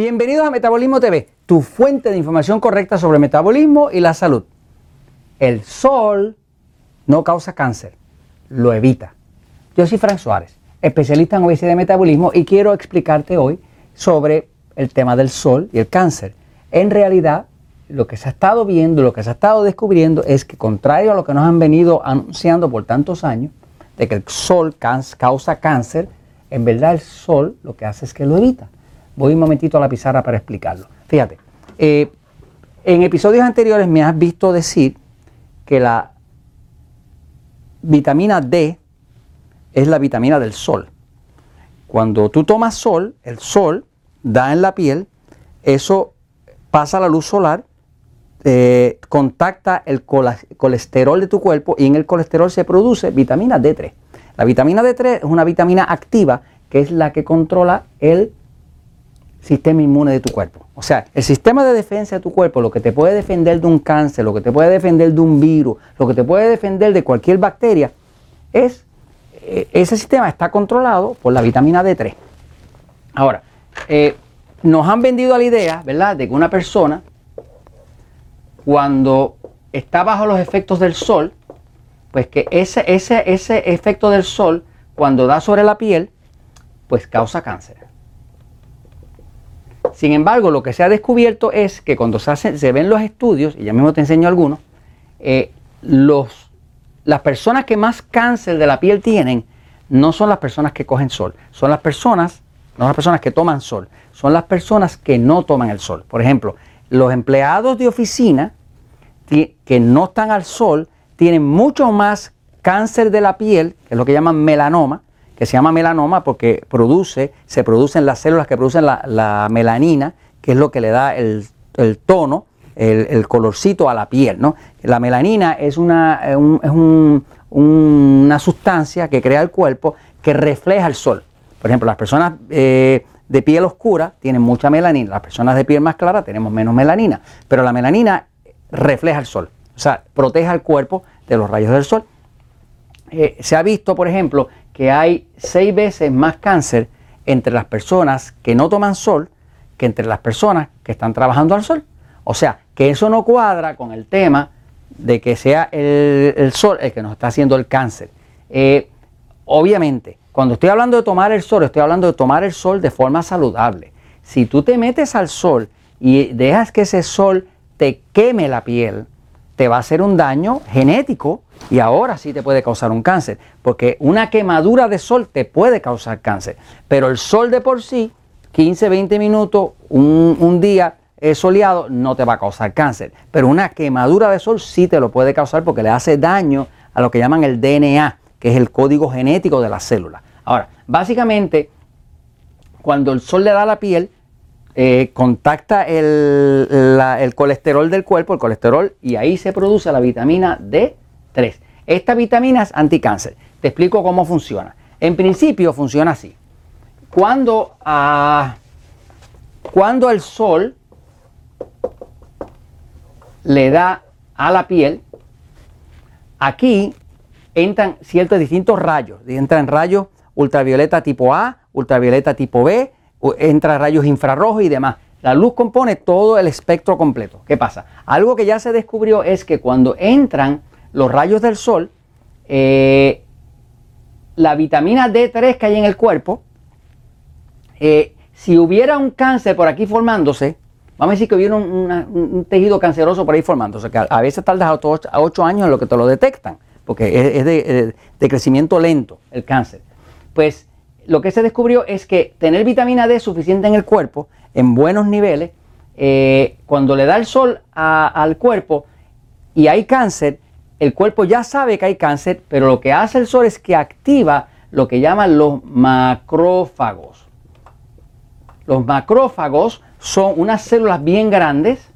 Bienvenidos a Metabolismo TV, tu fuente de información correcta sobre metabolismo y la salud. El sol no causa cáncer, lo evita. Yo soy Frank Suárez, especialista en obesidad y metabolismo y quiero explicarte hoy sobre el tema del sol y el cáncer. En realidad, lo que se ha estado viendo, lo que se ha estado descubriendo es que contrario a lo que nos han venido anunciando por tantos años, de que el sol causa cáncer, en verdad el sol lo que hace es que lo evita. Voy un momentito a la pizarra para explicarlo. Fíjate, eh, en episodios anteriores me has visto decir que la vitamina D es la vitamina del sol. Cuando tú tomas sol, el sol da en la piel, eso pasa la luz solar, eh, contacta el colesterol de tu cuerpo y en el colesterol se produce vitamina D3. La vitamina D3 es una vitamina activa que es la que controla el sistema inmune de tu cuerpo. O sea, el sistema de defensa de tu cuerpo, lo que te puede defender de un cáncer, lo que te puede defender de un virus, lo que te puede defender de cualquier bacteria, es eh, ese sistema está controlado por la vitamina D3. Ahora, eh, nos han vendido la idea, ¿verdad?, de que una persona, cuando está bajo los efectos del sol, pues que ese, ese, ese efecto del sol, cuando da sobre la piel, pues causa cáncer. Sin embargo, lo que se ha descubierto es que cuando se, se ven los estudios, y ya mismo te enseño algunos, eh, los, las personas que más cáncer de la piel tienen no son las personas que cogen sol, son las personas, no las personas que toman sol, son las personas que no toman el sol. Por ejemplo, los empleados de oficina que no están al sol tienen mucho más cáncer de la piel, que es lo que llaman melanoma, que se llama melanoma porque produce, se producen las células que producen la, melanina, que es lo que le da el, tono, el, colorcito a la piel. ¿no? La melanina es una, una sustancia que crea el cuerpo que refleja el sol. Por ejemplo, las personas eh, de piel oscura tienen mucha melanina, las personas de piel más clara tenemos menos melanina, pero la melanina refleja el sol, o sea, protege al cuerpo de los rayos del sol. Eh, se ha visto, por ejemplo, que hay seis veces más cáncer entre las personas que no toman sol que entre las personas que están trabajando al sol. O sea, que eso no cuadra con el tema de que sea el, sol el que nos está haciendo el cáncer. Eh, obviamente, cuando estoy hablando de tomar el sol, estoy hablando de tomar el sol de forma saludable. Si tú te metes al sol y dejas que ese sol te queme la piel, te va a hacer un daño genético y ahora sí te puede causar un cáncer, porque una quemadura de sol te puede causar cáncer, pero el sol de por sí, 15, 20 minutos, un, día soleado, no te va a causar cáncer, pero una quemadura de sol sí te lo puede causar porque le hace daño a lo que llaman el DNA, que es el código genético de la célula. Ahora, básicamente, cuando el sol le da a la piel, eh, contacta el, colesterol del cuerpo, el colesterol, y ahí se produce la vitamina D3. Esta vitamina es anticáncer. Te explico cómo funciona. En principio funciona así. Cuando, ah, cuando el sol le da a la piel, aquí entran ciertos distintos rayos. Entran rayos ultravioleta tipo A, ultravioleta tipo B, entra rayos infrarrojos y demás. La luz compone todo el espectro completo. ¿Qué pasa? Algo que ya se descubrió es que cuando entran los rayos del sol, eh, la vitamina D3 que hay en el cuerpo, eh, si hubiera un cáncer por aquí formándose, vamos a decir que hubiera un, tejido canceroso por ahí formándose, que a, veces tarda a 8 años en lo que te lo detectan, porque es, de, de crecimiento lento el cáncer. Pues lo que se descubrió es que tener vitamina D suficiente en el cuerpo, en buenos niveles, eh, cuando le da el sol al cuerpo y hay cáncer, el cuerpo ya sabe que hay cáncer, pero lo que hace el sol es que activa lo que llaman los macrófagos. Los macrófagos son unas células bien grandes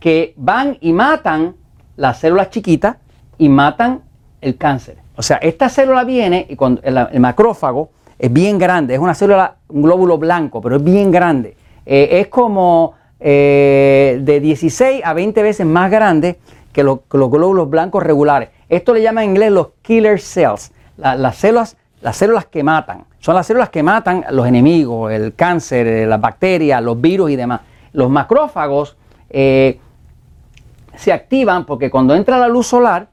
que van y matan las células chiquitas y matan el cáncer. O sea, esta célula viene y cuando el, macrófago es bien grande, es una célula, un glóbulo blanco, pero es bien grande. Eh, es como eh, de 16 a 20 veces más grande que, los glóbulos blancos regulares. Esto le llama en inglés los killer cells, las células las células que matan. Son las células que matan los enemigos, el cáncer, eh, las bacterias, los virus y demás. Los macrófagos eh, se activan porque cuando entra la luz solar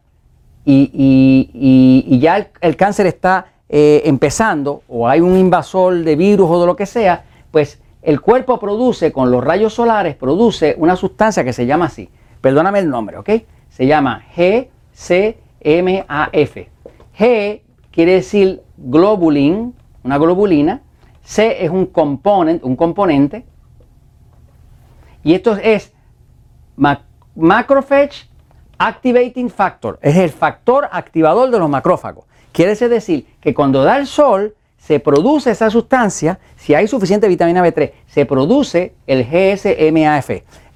y, ya el, cáncer está eh, empezando o hay un invasor de virus o de lo que sea, pues el cuerpo produce con los rayos solares, produce una sustancia que se llama así. Perdóname el nombre, ¿ok? Se llama GCMAF. G quiere decir globulin, una globulina. C es un componente, un componente. Y esto es macrophage activating factor. Es el factor activador de los macrófagos. Quiere decir que cuando da el sol, se produce esa sustancia, si hay suficiente vitamina B3, se produce el GSMAF,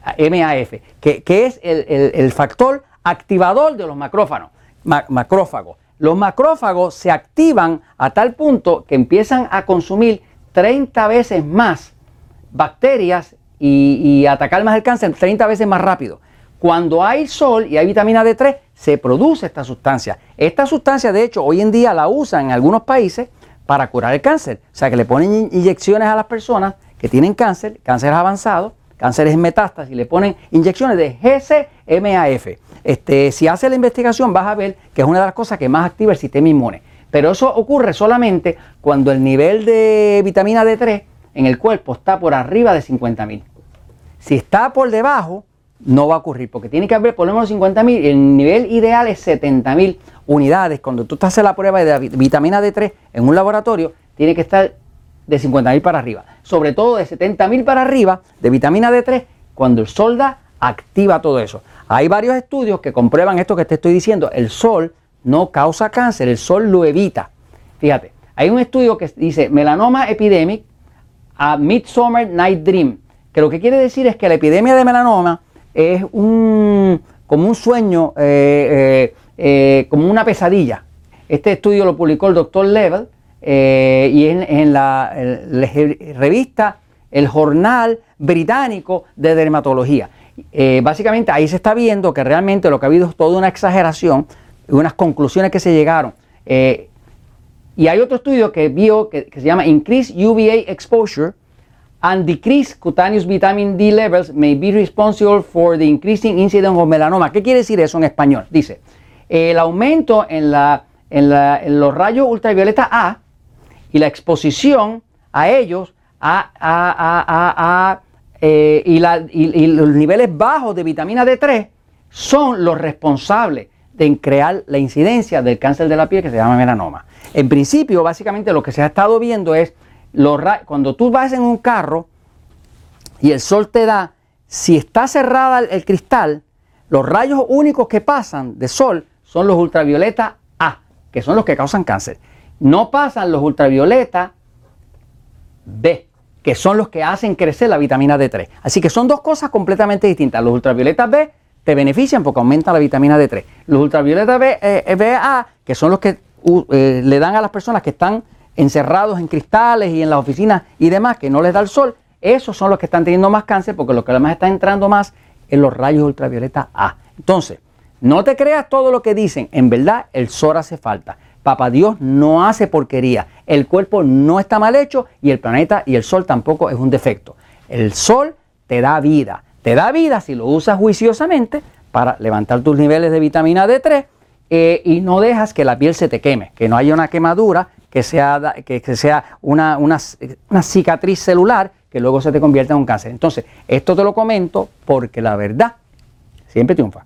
MAF, que, es el, factor activador de los macrófagos. macrófagos. Los macrófagos se activan a tal punto que empiezan a consumir 30 veces más bacterias y, atacar más el cáncer 30 veces más rápido. Cuando hay sol y hay vitamina D3, se produce esta sustancia. Esta sustancia, de hecho, hoy en día la usan en algunos países para curar el cáncer. O sea, que le ponen inyecciones a las personas que tienen cáncer, cáncer avanzado, cánceres en metástasis, le ponen inyecciones de GCMAF. Este, si hace la investigación vas a ver que es una de las cosas que más activa el sistema inmune. Pero eso ocurre solamente cuando el nivel de vitamina D3 en el cuerpo está por arriba de 50.000. Si está por debajo, no va a ocurrir, porque tiene que haber por lo menos 50.000 y el nivel ideal es 70.000 unidades. Cuando tú estás en la prueba de vitamina D3 en un laboratorio, tiene que estar de 50.000 para arriba. Sobre todo de 70.000 para arriba de vitamina D3, cuando el sol da, activa todo eso. Hay varios estudios que comprueban esto que te estoy diciendo. El sol no causa cáncer, el sol lo evita. Fíjate, hay un estudio que dice melanoma epidemic a Midsummer Night Dream, que lo que quiere decir es que la epidemia de melanoma es un, como un sueño, eh, eh, eh, como una pesadilla. Este estudio lo publicó el doctor Level y en, en la, revista El Jornal Británico de Dermatología. básicamente ahí se está viendo que realmente lo que ha habido es toda una exageración, unas conclusiones que se llegaron. y hay otro estudio que vio que, que se llama Increased UVA Exposure and decreased cutaneous vitamin D levels may be responsible for the increasing incidence of melanoma. ¿Qué quiere decir eso en español? Dice, el aumento en, la, en, los rayos ultravioleta A y la exposición a ellos a, a, eh, y, y, los niveles bajos de vitamina D3 son los responsables de crear la incidencia del cáncer de la piel que se llama melanoma. En principio, básicamente lo que se ha estado viendo es cuando tú vas en un carro y el sol te da, si está cerrada el cristal, los rayos únicos que pasan de sol son los ultravioleta A, que son los que causan cáncer. No pasan los ultravioleta B, que son los que hacen crecer la vitamina D3. Así que son dos cosas completamente distintas. Los ultravioletas B te benefician porque aumentan la vitamina D3. Los ultravioletas B, eh, A, que son los que eh, le dan a las personas que están encerrados en cristales y en las oficinas y demás, que no les da el sol, esos son los que están teniendo más cáncer porque lo que además está entrando más en los rayos ultravioleta A. Entonces, no te creas todo lo que dicen, en verdad el sol hace falta. Papá Dios no hace porquería, el cuerpo no está mal hecho y el planeta y el sol tampoco es un defecto. El sol te da vida, te da vida si lo usas juiciosamente para levantar tus niveles de vitamina D3 eh, y no dejas que la piel se te queme, que no haya una quemadura que sea, una, una, cicatriz celular que luego se te convierta en un cáncer. Entonces, esto te lo comento porque la verdad siempre triunfa.